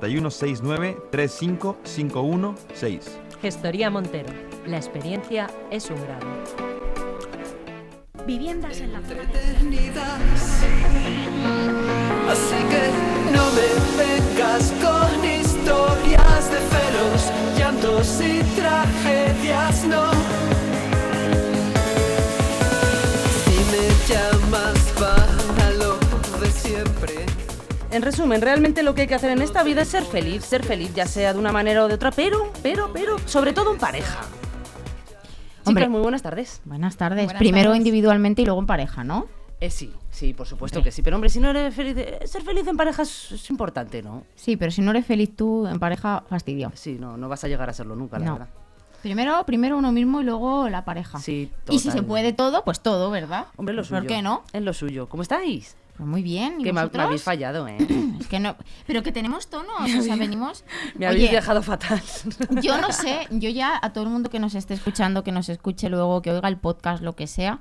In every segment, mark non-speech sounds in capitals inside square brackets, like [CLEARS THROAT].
9169-3551-6. Gestoría Montero. La experiencia es un grado. Viviendas en la zona. Así que no me vengas con historias de celos, llantos y tragedias, no. En resumen, realmente lo que hay que hacer en esta vida es ser feliz, ser feliz, ya sea de una manera o de otra, pero, pero, pero, sobre todo en pareja. Hombre. Chicas, muy buenas tardes. Buenas tardes. Buenas Primero tardes. individualmente y luego en pareja, ¿no? Eh, sí, sí, por supuesto Hombre. que sí. Pero hombre, si no eres feliz, eh, ser feliz en pareja es, es importante, ¿no? Sí, pero si no eres feliz tú en pareja, fastidio. Sí, no, no vas a llegar a serlo nunca, la No. verdad. Primero, primero uno mismo y luego la pareja. Sí, y si se total. puede todo, pues todo, ¿verdad? Hombre, lo suyo. ¿Por qué no? Es lo suyo. ¿Cómo estáis? Pues muy bien. ¿Y Que me, habéis fallado, ¿eh? [CLEARS THROAT] Es que no. Pero que tenemos tonos, o sea, venimos. Me habéis Oye, dejado fatal. [LAUGHS] Yo no sé, yo ya a todo el mundo que nos esté escuchando, que nos escuche luego, que oiga el podcast, lo que sea,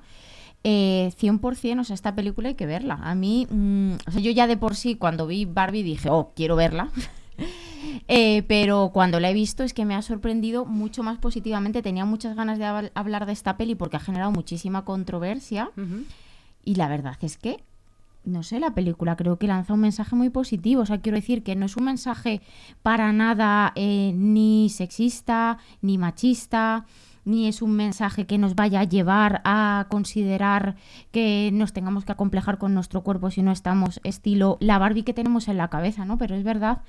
eh, 100%, o sea, esta película hay que verla. A mí, mm, o sea, yo ya de por sí, cuando vi Barbie dije, oh, quiero verla. [LAUGHS] Eh, pero cuando la he visto es que me ha sorprendido mucho más positivamente. Tenía muchas ganas de hab- hablar de esta peli porque ha generado muchísima controversia. Y la verdad es que, no sé, la película creo que lanza un mensaje muy positivo. O sea, quiero decir que no es un mensaje para nada eh, ni sexista, ni machista, ni es un mensaje que nos vaya a llevar a considerar que nos tengamos que acomplejar con nuestro cuerpo si no estamos estilo la Barbie que tenemos en la cabeza, ¿no? Pero es verdad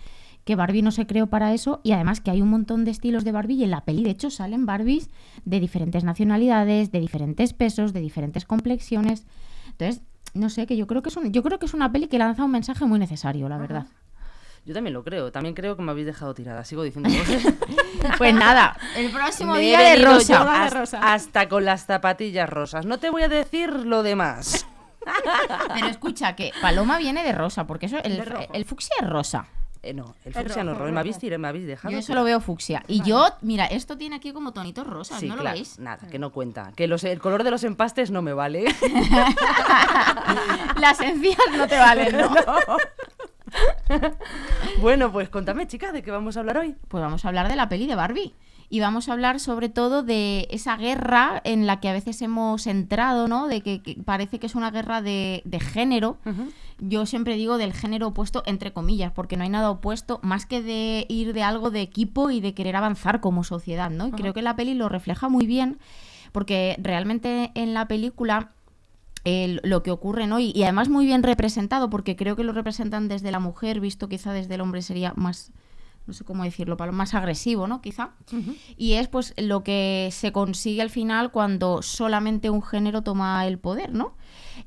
que Barbie no se creó para eso y además que hay un montón de estilos de Barbie y en la peli de hecho salen Barbies de diferentes nacionalidades, de diferentes pesos, de diferentes complexiones. Entonces, no sé, que yo creo que es un, yo creo que es una peli que lanza un mensaje muy necesario, la verdad. Yo también lo creo. También creo que me habéis dejado tirada. Sigo diciendo cosas. [LAUGHS] Pues nada, el próximo Me día de rosa. yo de hasta, rosa. hasta con las zapatillas rosas. No te voy a decir lo demás. [LAUGHS] Pero escucha, que Paloma viene de rosa, porque eso el, el fucsia es rosa. Eh, no, el El fucsia no rojo, rojo. Me habéis, tirado, me habéis dejado. Yo eso tirada. lo veo fucsia. Y yo, mira, esto tiene aquí como tonitos rosas, Sí, ¿no lo veis? Nada, que no cuenta. Que los, el color de los empastes no me vale. [LAUGHS] Las encías no te valen, ¿no? [LAUGHS] bueno, pues contame, chicas, de qué vamos a hablar hoy. Pues vamos a hablar de la peli de Barbie. Y vamos a hablar sobre todo de esa guerra en la que a veces hemos entrado, ¿no? De que, que parece que es una guerra de, de género. Yo siempre digo del género opuesto, entre comillas, porque no hay nada opuesto, más que de ir de algo de equipo y de querer avanzar como sociedad, ¿no? Y creo que la peli lo refleja muy bien, porque realmente en la película el- lo que ocurre, ¿no? Y, y además muy bien representado, porque creo que lo representan desde la mujer, visto quizá desde el hombre sería más, no sé cómo decirlo, Pablo, más agresivo, ¿no? Quizá. Y es pues lo que se consigue al final cuando solamente un género toma el poder, ¿no?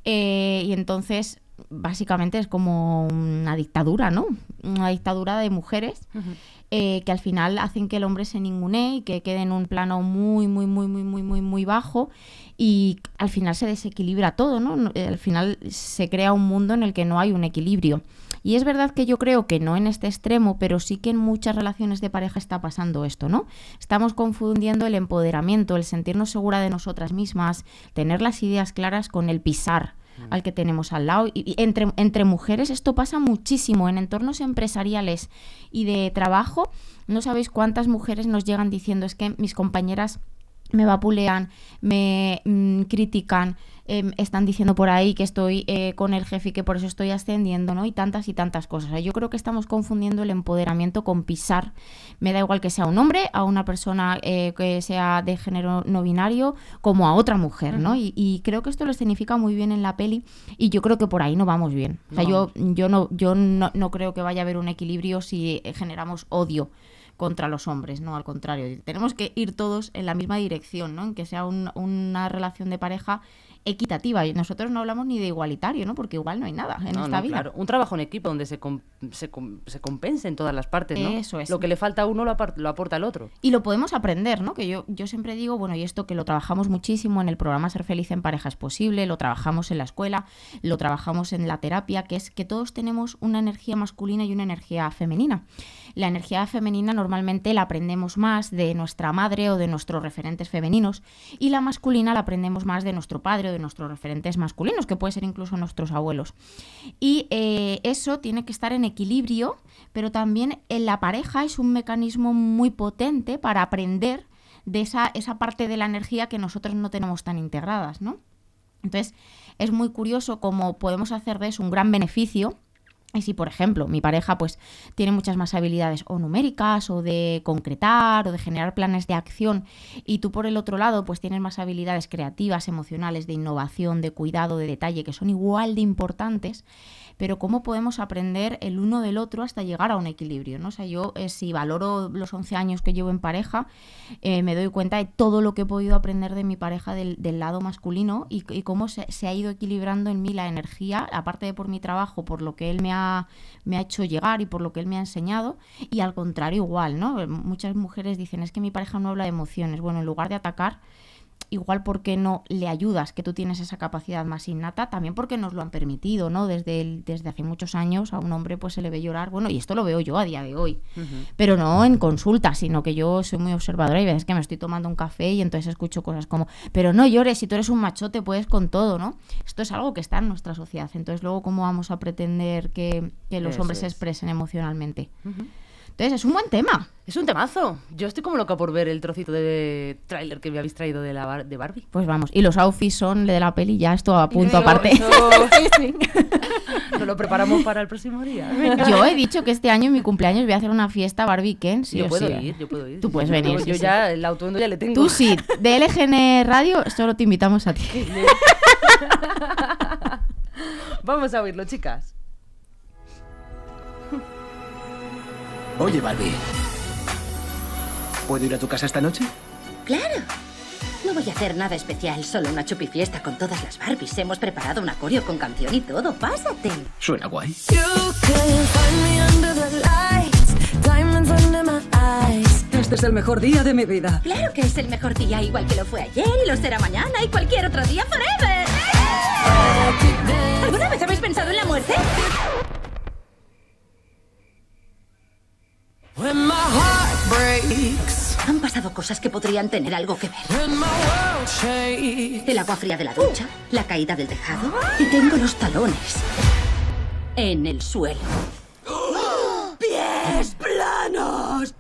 Eh, y entonces, básicamente es como una dictadura, ¿no? Una dictadura de mujeres eh, que al final hacen que el hombre se ningunee y que quede en un plano muy, muy, muy, muy, muy, muy, muy bajo y al final se desequilibra todo, ¿no? Eh, Al final se crea un mundo en el que no hay un equilibrio. Y es verdad que yo creo que no en este extremo, pero sí que en muchas relaciones de pareja está pasando esto, ¿no? Estamos confundiendo el empoderamiento, el sentirnos segura de nosotras mismas, tener las ideas claras con el pisar al que tenemos al lado. Y, entre, entre mujeres esto pasa muchísimo en entornos empresariales y de trabajo. No sabéis cuántas mujeres nos llegan diciendo es que mis compañeras me vapulean, me mm, critican, em, están diciendo por ahí que estoy eh, con el jefe y que por eso estoy ascendiendo, ¿no? Y tantas y tantas cosas. O sea, yo creo que estamos confundiendo el empoderamiento con pisar. Me da igual que sea un hombre, a una persona eh, que sea de género no binario, como a otra mujer, ¿no? y, y creo que esto lo escenifica muy bien en la peli y yo creo que por ahí no vamos bien. O sea, yo, yo, no, yo no, no creo que vaya a haber un equilibrio si eh, generamos odio contra los hombres, ¿no? Al contrario, tenemos que ir todos en la misma dirección, ¿no? En que sea un- una relación de pareja equitativa. Y nosotros no hablamos ni de igualitario, ¿no? Porque igual no hay nada en No, esta no, vida. claro. Un trabajo en equipo donde se, com- se, com- se compensen todas las partes, ¿no? Eso es. Lo que le falta a uno lo, apar- lo aporta el otro. Y lo podemos aprender, ¿no? Que yo, yo siempre digo, bueno, y esto que lo trabajamos muchísimo en el programa Ser Feliz en Pareja es Posible, lo trabajamos en la escuela, lo trabajamos en la terapia, que es que todos tenemos una energía masculina y una energía femenina. La energía femenina normalmente la aprendemos más de nuestra madre o de nuestros referentes femeninos y la masculina la aprendemos más de nuestro padre o de nuestros referentes masculinos, que puede ser incluso nuestros abuelos. Y eh, eso tiene que estar en equilibrio, pero también en la pareja es un mecanismo muy potente para aprender de esa, esa parte de la energía que nosotros no tenemos tan integradas, ¿no? Entonces, es muy curioso cómo podemos hacer de eso un gran beneficio. Y si, por ejemplo, mi pareja pues tiene muchas más habilidades o numéricas o de concretar o de generar planes de acción y tú por el otro lado pues tienes más habilidades creativas, emocionales, de innovación, de cuidado, de detalle que son igual de importantes, pero cómo podemos aprender el uno del otro hasta llegar a un equilibrio, ¿no? O sea, yo eh, si valoro los 11 años que llevo en pareja, eh, me doy cuenta de todo lo que he podido aprender de mi pareja del, del lado masculino y, y cómo se, se, ha ido equilibrando en mí la energía, aparte de por mi trabajo, por lo que él me ha, me ha hecho llegar y por lo que él me ha enseñado, y al contrario igual, ¿no? Muchas mujeres dicen, es que mi pareja no habla de emociones. Bueno, en lugar de atacar, igual porque no le ayudas, que tú tienes esa capacidad más innata, también porque nos lo han permitido, ¿no? Desde, el, desde hace muchos años a un hombre pues se le ve llorar, bueno, y esto lo veo yo a día de hoy, uh -huh. pero no en consulta, sino que yo soy muy observadora y ves que me estoy tomando un café y entonces escucho cosas como, pero no llores, si tú eres un machote puedes con todo, ¿no? Esto es algo que está en nuestra sociedad, entonces luego cómo vamos a pretender que, que los Eso hombres es. se expresen emocionalmente. Uh -huh. Entonces es un buen tema. Es un temazo. Yo estoy como loca por ver el trocito de tráiler que me habéis traído de, la bar de Barbie. Pues vamos. Y los outfits son de la peli, ya esto a punto Eso, aparte. Eso... [LAUGHS] [LAUGHS] Nos lo preparamos para el próximo día. Yo he dicho que este año en mi cumpleaños voy a hacer una fiesta Barbie Ken. Sí yo puedo sí. ir, yo puedo ir. Tú puedes venir. Yo, sí, yo sí. ya el autuendo ya le tengo. Tú sí. [LAUGHS] De LGN Radio solo te invitamos a ti. Vamos a oírlo, chicas. Oye, Barbie. ¿Puedo ir a tu casa esta noche? Claro. No voy a hacer nada especial, solo una chupifiesta con todas las Barbies. Hemos preparado un acorio con canción y todo. Pásate. Suena guay. Este es el mejor día de mi vida. Claro que es el mejor día, igual que lo fue ayer y lo será mañana y cualquier otro día forever. ¿Alguna vez habéis pensado en la muerte? Breaks, Han pasado cosas que podrían tener algo que ver. El agua fría de la ducha, la caída del tejado y tengo los talones en el suelo. ¡Pies planos!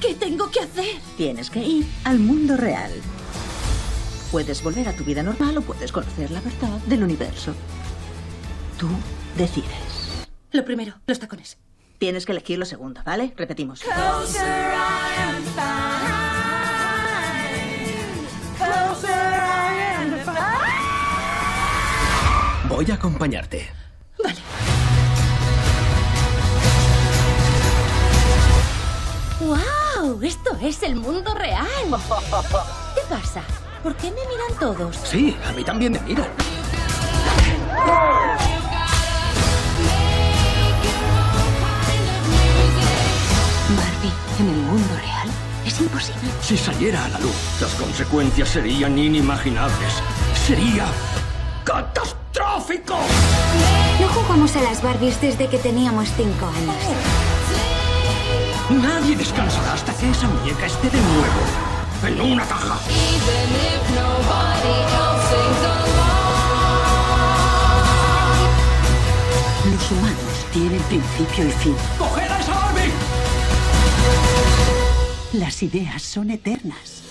¿Qué tengo que hacer? Tienes que ir al mundo real. Puedes volver a tu vida normal o puedes conocer la verdad del universo. Tú decides. Lo primero, los tacones. Tienes que elegir lo segundo, ¿vale? Repetimos. Voy a acompañarte. Vale. ¡Wow! Esto es el mundo real. ¿Qué pasa? ¿Por qué me miran todos? Sí, a mí también me miran. En el mundo real es imposible. Si saliera a la luz, las consecuencias serían inimaginables. Sería catastrófico. No jugamos a las Barbies desde que teníamos cinco años. Nadie descansará hasta que esa muñeca esté de nuevo en una caja. Los humanos tienen principio y fin. ¡Coged Las ideas son eternas.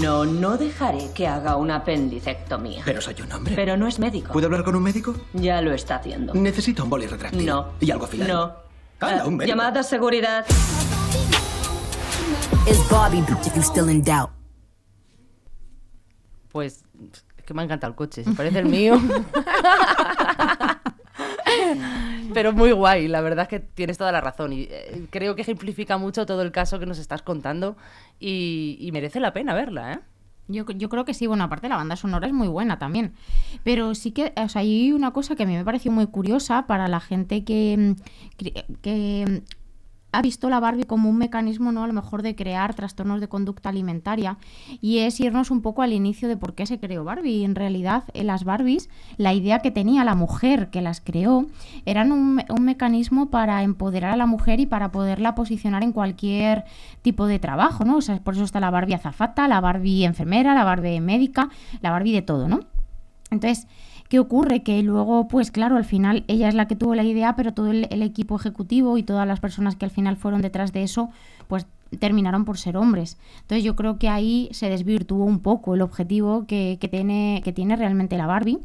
No, no dejaré que haga una apendicectomía. Pero soy un hombre. Pero no es médico. ¿Puedo hablar con un médico? Ya lo está haciendo. Necesito un boli retráctil. No. ¿Y algo afilado? No. Anda, Ah, un médico. llamada a seguridad. Is Bobby if you still in doubt. Pues es que me ha encantado el coche, se parece el mío. [LAUGHS] Pero muy guay, la verdad es que tienes toda la razón y eh, creo que ejemplifica mucho todo el caso que nos estás contando y, merece la pena verla, ¿eh? Yo, yo creo que sí, bueno, aparte la banda sonora es muy buena también. Pero sí que, o sea, hay una cosa que a mí me pareció muy curiosa para la gente que, mm, que ha visto la Barbie como un mecanismo, ¿no? A lo mejor de crear trastornos de conducta alimentaria. Y es irnos un poco al inicio de por qué se creó Barbie. En realidad, en las Barbies, la idea que tenía la mujer que las creó eran un, un mecanismo para empoderar a la mujer y para poderla posicionar en cualquier tipo de trabajo, ¿no? O sea, por eso está la Barbie azafata, la Barbie enfermera, la Barbie médica, la Barbie de todo, ¿no? Entonces, ¿qué ocurre? Que luego, pues claro, al final ella es la que tuvo la idea, pero todo el, equipo ejecutivo y todas las personas que al final fueron detrás de eso, pues terminaron por ser hombres. Entonces yo creo que ahí se desvirtuó un poco el objetivo que, que tiene, que tiene realmente la Barbie.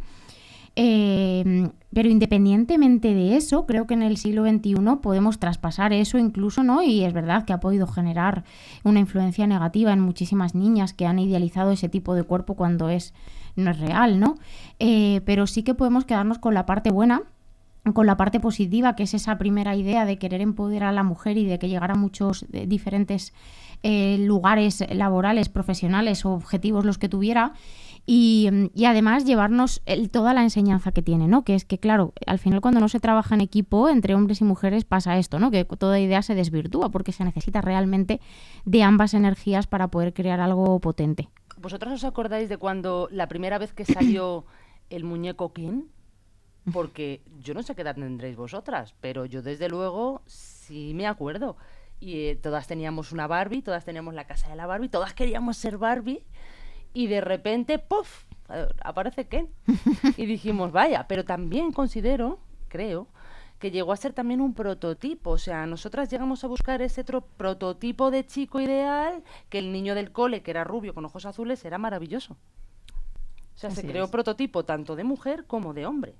Eh, pero independientemente de eso, creo que en el siglo XXI podemos traspasar eso incluso, ¿no? Y es verdad que ha podido generar una influencia negativa en muchísimas niñas que han idealizado ese tipo de cuerpo cuando es no es real, ¿no? Eh, pero sí que podemos quedarnos con la parte buena, con la parte positiva, que es esa primera idea de querer empoderar a la mujer y de que llegara a muchos eh, diferentes eh, lugares laborales, profesionales o objetivos los que tuviera. Y, y además llevarnos el- toda la enseñanza que tiene, ¿no? Que es que, claro, al final cuando no se trabaja en equipo, entre hombres y mujeres, pasa esto, ¿no? Que toda idea se desvirtúa porque se necesita realmente de ambas energías para poder crear algo potente. ¿Vosotras os acordáis de cuando la primera vez que salió [COUGHS] el muñeco Ken? Porque yo no sé qué edad tendréis vosotras, pero yo desde luego sí me acuerdo. Y eh, todas teníamos una Barbie, todas teníamos la casa de la Barbie, todas queríamos ser Barbie. Y de repente, ¡puf! Aparece Ken. [LAUGHS] Y dijimos, vaya, pero también considero, creo, que llegó a ser también un prototipo. O sea, nosotras llegamos a buscar ese otro prototipo de chico ideal, que el niño del cole, que era rubio con ojos azules, era maravilloso. O sea, Así se creó es. prototipo tanto de mujer como de hombre.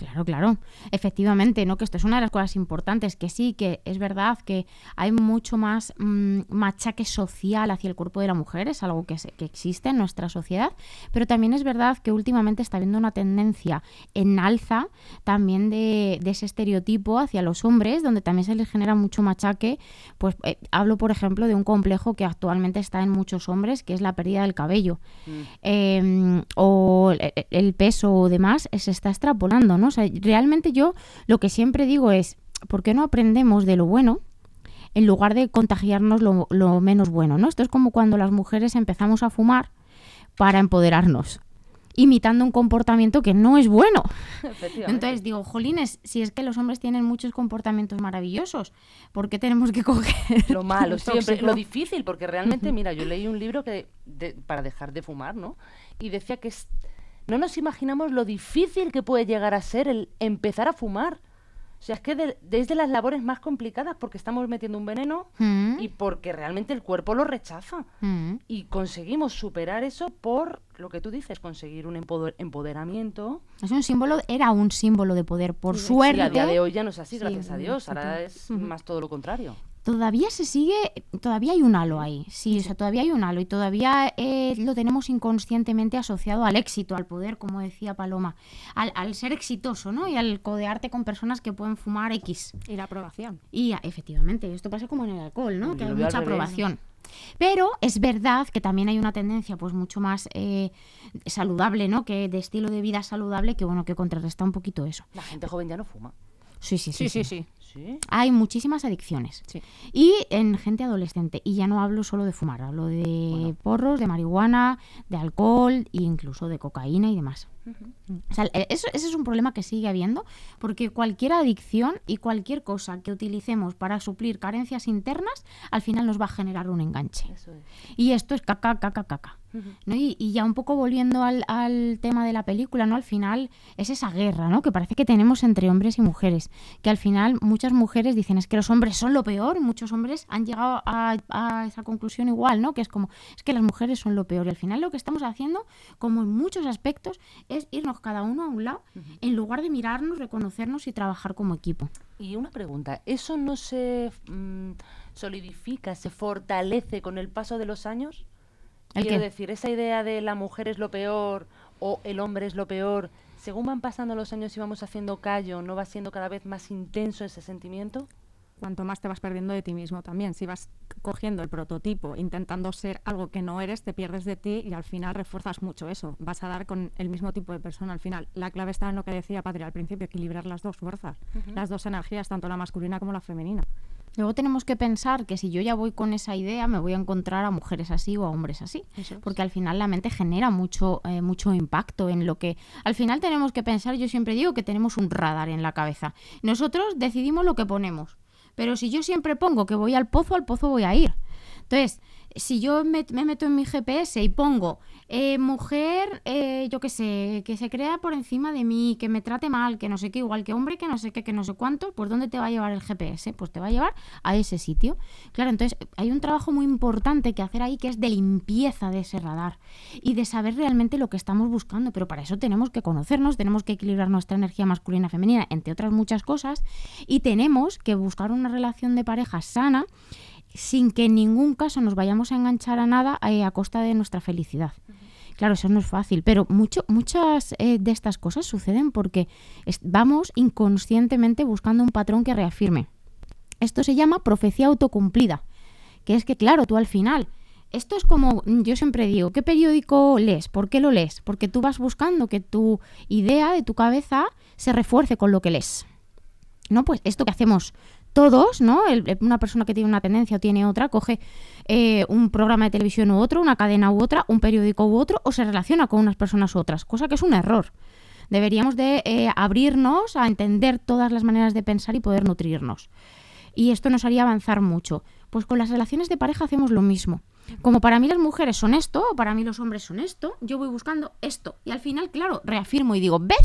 Claro, claro. Efectivamente, ¿no? Que esto es una de las cosas importantes, que sí, que es verdad que hay mucho más mm, machaque social hacia el cuerpo de la mujer, es algo que, se- que existe en nuestra sociedad, pero también es verdad que últimamente está habiendo una tendencia en alza también de, de ese estereotipo hacia los hombres, donde también se les genera mucho machaque. Pues eh, hablo, por ejemplo, de un complejo que actualmente está en muchos hombres, que es la pérdida del cabello eh, o el, el peso o demás, eh, se está extrapolando, ¿no? O sea, realmente yo lo que siempre digo es, ¿por qué no aprendemos de lo bueno en lugar de contagiarnos lo, lo menos bueno, ¿no? Esto es como cuando las mujeres empezamos a fumar para empoderarnos, imitando un comportamiento que no es bueno. Entonces digo, jolines, si es que los hombres tienen muchos comportamientos maravillosos, ¿por qué tenemos que coger lo malo, [LAUGHS] siempre, lo difícil, porque realmente, mira, yo leí un libro que de- para dejar de fumar, ¿no? Y decía que es- no nos imaginamos lo difícil que puede llegar a ser el empezar a fumar. O sea, es que de- es de las labores más complicadas porque estamos metiendo un veneno Mm. y porque realmente el cuerpo lo rechaza. Mm. Y conseguimos superar eso por lo que tú dices, conseguir un empoder- empoderamiento. Es un símbolo, era un símbolo de poder, por Sí, suerte. a día de hoy ya no es así, Sí, gracias a Dios. sí, Ahora sí. es más todo lo contrario. Todavía se sigue, todavía hay un halo ahí, sí, o sea, todavía hay un halo y todavía eh, lo tenemos inconscientemente asociado al éxito, al poder, como decía Paloma, al, al ser exitoso, ¿no? Y al codearte con personas que pueden fumar X. Y la aprobación. Y ah, efectivamente, esto pasa como en el alcohol, ¿no? Yo Que hay mucha aprobación. Pero es verdad que también hay una tendencia pues mucho más eh, saludable, ¿no? Que de estilo de vida saludable que bueno, que contrarresta un poquito eso. La gente joven ya no fuma. Sí, sí, sí. Sí, sí, sí. ¿Sí? Hay muchísimas adicciones. Y en gente adolescente. Y ya no hablo solo de fumar, hablo de porros, de marihuana, de alcohol e incluso de cocaína y demás. O sea, e- eso, ese es un problema que sigue habiendo, porque cualquier adicción y cualquier cosa que utilicemos para suplir carencias internas, al final nos va a generar un enganche. Eso es. Y esto es caca, caca, caca. ¿no? Y, y ya un poco volviendo al, al tema de la película, ¿no? Al final es esa guerra, ¿no? Que parece que tenemos entre hombres y mujeres. Que al final muchas mujeres dicen es que los hombres son lo peor, muchos hombres han llegado a, a esa conclusión igual, ¿no? Que es como, es que las mujeres son lo peor. Y al final lo que estamos haciendo, como en muchos aspectos, es irnos cada uno a un lado, en lugar de mirarnos, reconocernos y trabajar como equipo. Y una pregunta, ¿eso no se mm, solidifica, se fortalece con el paso de los años? ¿El Quiero qué? decir, esa idea de la mujer es lo peor o el hombre es lo peor, según van pasando los años y vamos haciendo callo, ¿no va siendo cada vez más intenso ese sentimiento? Cuanto más te vas perdiendo de ti mismo también. Si vas cogiendo el prototipo, intentando ser algo que no eres, te pierdes de ti y al final refuerzas mucho eso. Vas a dar con el mismo tipo de persona al final. La clave está en lo que decía Patria al principio, equilibrar las dos fuerzas, las dos energías, tanto la masculina como la femenina. Luego tenemos que pensar que si yo ya voy con esa idea, me voy a encontrar a mujeres así o a hombres así. Porque al final la mente genera mucho, eh, mucho impacto en lo que... Al final tenemos que pensar, yo siempre digo que tenemos un radar en la cabeza. Nosotros decidimos lo que ponemos. Pero si yo siempre pongo que voy al pozo, al pozo voy a ir. Entonces, si yo me, me meto en mi GPS y pongo eh, mujer, eh, yo qué sé, que se crea por encima de mí, que me trate mal, que no sé qué, igual que hombre, que no sé qué, que no sé cuánto, pues ¿dónde te va a llevar el GPS? Pues te va a llevar a ese sitio. Claro, entonces hay un trabajo muy importante que hacer ahí que es de limpieza de ese radar y de saber realmente lo que estamos buscando, pero para eso tenemos que conocernos, tenemos que equilibrar nuestra energía masculina y femenina, entre otras muchas cosas, y tenemos que buscar una relación de pareja sana sin que en ningún caso nos vayamos a enganchar a nada eh, a costa de nuestra felicidad. Claro, eso no es fácil, pero mucho, muchas eh, de estas cosas suceden porque vamos inconscientemente buscando un patrón que reafirme. Esto se llama profecía autocumplida, que es que, claro, tú al final, esto es como, yo siempre digo, ¿qué periódico lees? ¿Por qué lo lees? Porque tú vas buscando que tu idea de tu cabeza se refuerce con lo que lees. ¿no? Pues esto que hacemos todos, ¿no? El- una persona que tiene una tendencia o tiene otra, coge eh, un programa de televisión u otro, una cadena u otra, un periódico u otro, o se relaciona con unas personas u otras, cosa que es un error. Deberíamos de eh, abrirnos a entender todas las maneras de pensar y poder nutrirnos. Y esto nos haría avanzar mucho. Pues con las relaciones de pareja hacemos lo mismo. Como para mí las mujeres son esto, o para mí los hombres son esto, yo voy buscando esto. Y al final, claro, reafirmo y digo, ¿ves?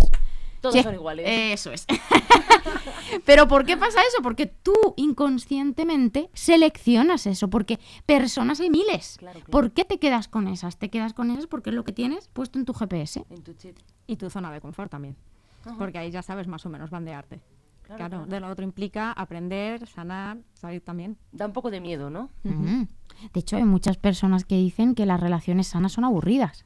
Todos Sí, son iguales. Eso es. [LAUGHS] Pero ¿por qué pasa eso? Porque tú inconscientemente seleccionas eso, porque personas hay miles. ¿Por qué te quedas con esas? Te quedas con esas porque es lo que tienes puesto en tu GPS. En tu chip. Y tu zona de confort también. Ajá. Porque ahí ya sabes más o menos bandearte. Claro, Claro, claro. de lo otro implica aprender, sanar, salir también. Da un poco de miedo, ¿no? Mm. De hecho, hay muchas personas que dicen que las relaciones sanas son aburridas.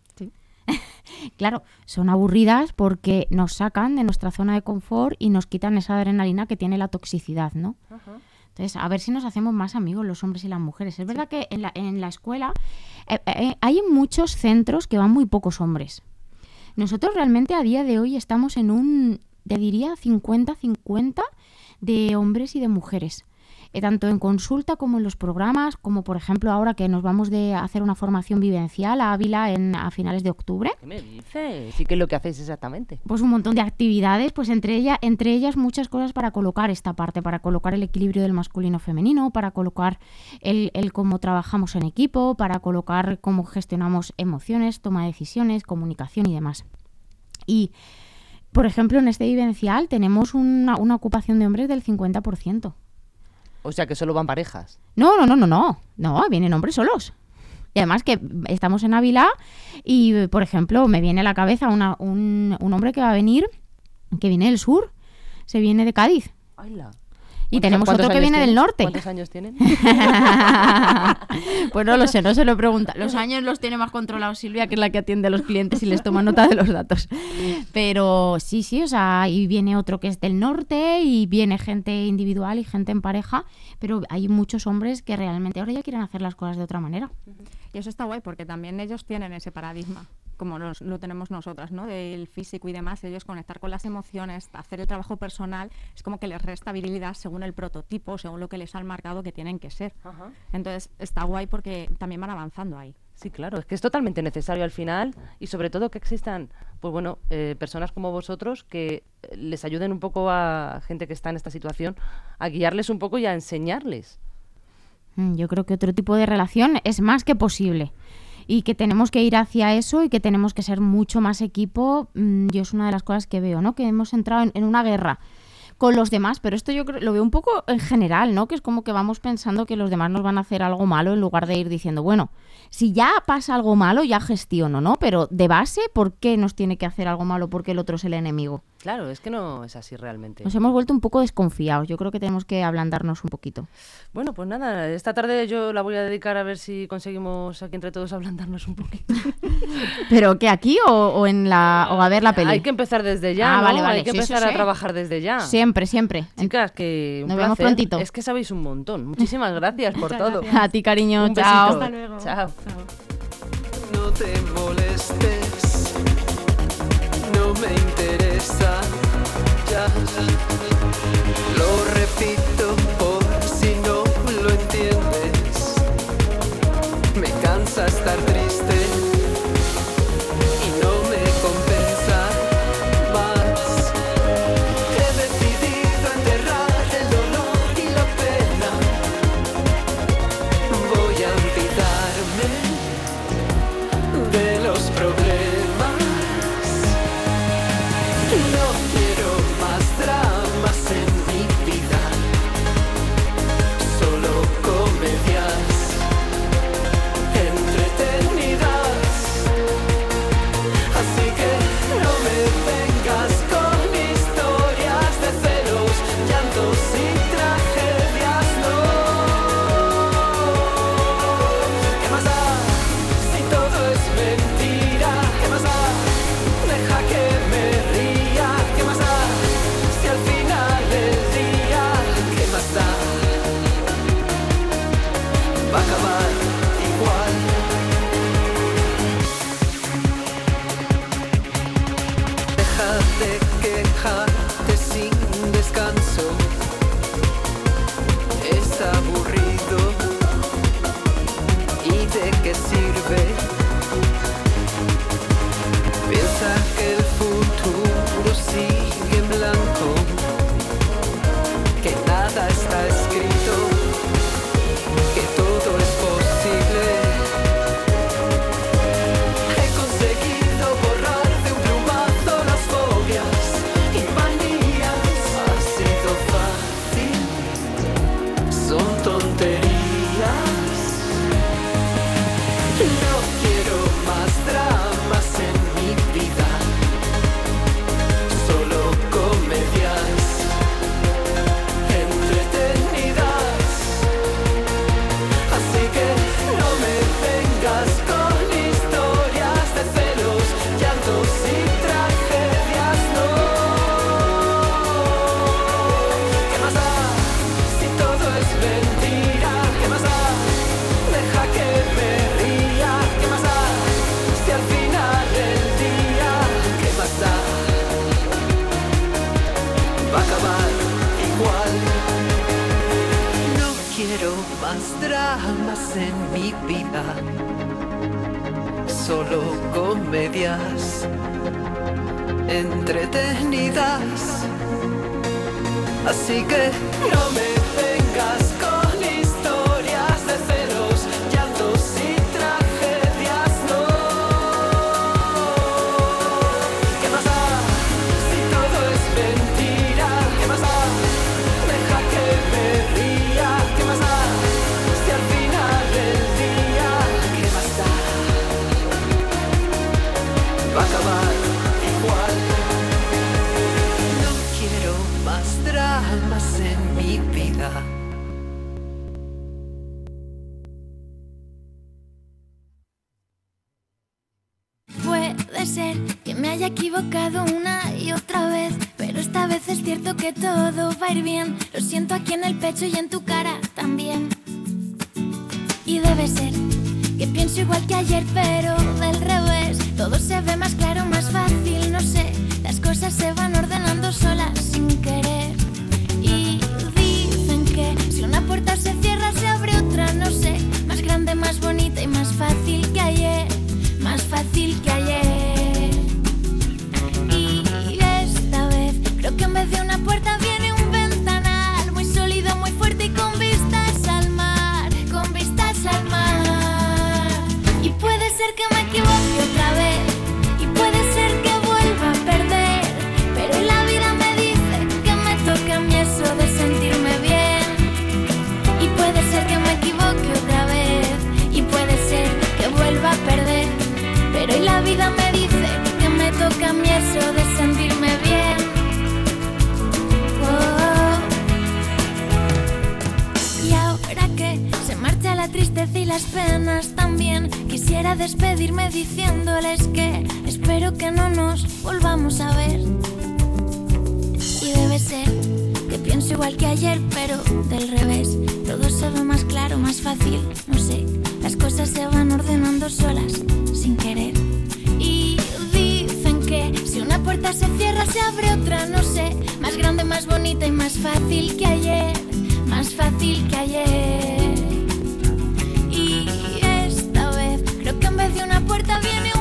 Claro, son aburridas porque nos sacan de nuestra zona de confort y nos quitan esa adrenalina que tiene la toxicidad, ¿no? Entonces, a ver si nos hacemos más amigos los hombres y las mujeres. Es verdad que en la, en la escuela eh, eh, hay muchos centros que van muy pocos hombres. Nosotros realmente a día de hoy estamos en un, te diría, 50-50 de hombres y de mujeres. Eh, tanto en consulta como en los programas, como por ejemplo ahora que nos vamos de hacer una formación vivencial a Ávila en, a finales de octubre. ¿Qué me dices? Sí que es lo que hacéis exactamente. Pues un montón de actividades, pues entre, ella, entre ellas muchas cosas para colocar esta parte, para colocar el equilibrio del masculino-femenino, para colocar el, el cómo trabajamos en equipo, para colocar cómo gestionamos emociones, toma de decisiones, comunicación y demás. Y, por ejemplo, en este vivencial tenemos una, una ocupación de hombres del 50%. O sea que solo van parejas. No, no, no, no, no. No, vienen hombres solos. Y además que estamos en Ávila y, por ejemplo, me viene a la cabeza una- un, un hombre que va a venir, que viene del sur, se viene de Cádiz. Y tenemos ¿Cuántos otro que viene del norte. ¿Cuántos años tienen? [LAUGHS] pues no lo sé, no se lo pregunta. Los años los tiene más controlados Silvia, que es la que atiende a los clientes y les toma nota de los datos. Pero sí, sí, o sea, y viene otro que es del norte y viene gente individual y gente en pareja, pero hay muchos hombres que realmente ahora ya quieren hacer las cosas de otra manera. Y eso está guay porque también ellos tienen ese paradigma, como nos- lo tenemos nosotras, ¿no? Del físico y demás, ellos conectar con las emociones, hacer el trabajo personal, es como que les resta virilidad según el prototipo, según lo que les han marcado que tienen que ser. Ajá. Entonces está guay porque también van avanzando ahí. Sí, claro, es que es totalmente necesario al final y sobre todo que existan, pues bueno, eh, personas como vosotros que eh, les ayuden un poco a gente que está en esta situación a guiarles un poco y a enseñarles. Mm, Yo creo que otro tipo de relación es más que posible y que tenemos que ir hacia eso y que tenemos que ser mucho más equipo. mm, Yo es una de las cosas que veo, ¿no? Que hemos entrado en, una guerra con los demás, pero esto yo creo, lo veo un poco en general, ¿no? Que es como que vamos pensando que los demás nos van a hacer algo malo en lugar de ir diciendo, bueno, si ya pasa algo malo, ya gestiono, ¿no? Pero de base, ¿por qué nos tiene que hacer algo malo porque el otro es el enemigo? Claro, es que no es así realmente. Nos hemos vuelto un poco desconfiados. Yo creo que tenemos que ablandarnos un poquito. Bueno, pues nada, esta tarde yo la voy a dedicar a ver si conseguimos aquí entre todos ablandarnos un poquito. [LAUGHS] ¿Pero qué aquí o, o en la o a ver la peli? Hay que empezar desde ya, Ah, ¿no? vale, vale. Hay que Sí, sí, empezar a trabajar desde ya. Siempre, siempre. Chicas, que un Nos vemos prontito. Es que sabéis un montón. Muchísimas gracias por Muchas todo. gracias. A ti, cariño. Un Chao. besito. Hasta luego. Chao. No te molestes, me interesa. Ya pienso igual que ayer, pero del revés. Todo se ve más claro, más fácil, no sé. Las cosas se van ordenando solas sin querer. Pero hoy la vida me dice que me toca a mí eso de sentirme bien. Oh. Y ahora que se marcha la tristeza y las penas también, quisiera despedirme diciéndoles que espero que no nos volvamos a ver. Y debe ser que pienso igual que ayer, pero del revés. Todo se ve más claro, más fácil, no sé. Las cosas se van ordenando solas, sin querer. Y dicen que si una puerta se cierra, se abre otra, no sé. Más grande, más bonita y más fácil que ayer. Más fácil que ayer.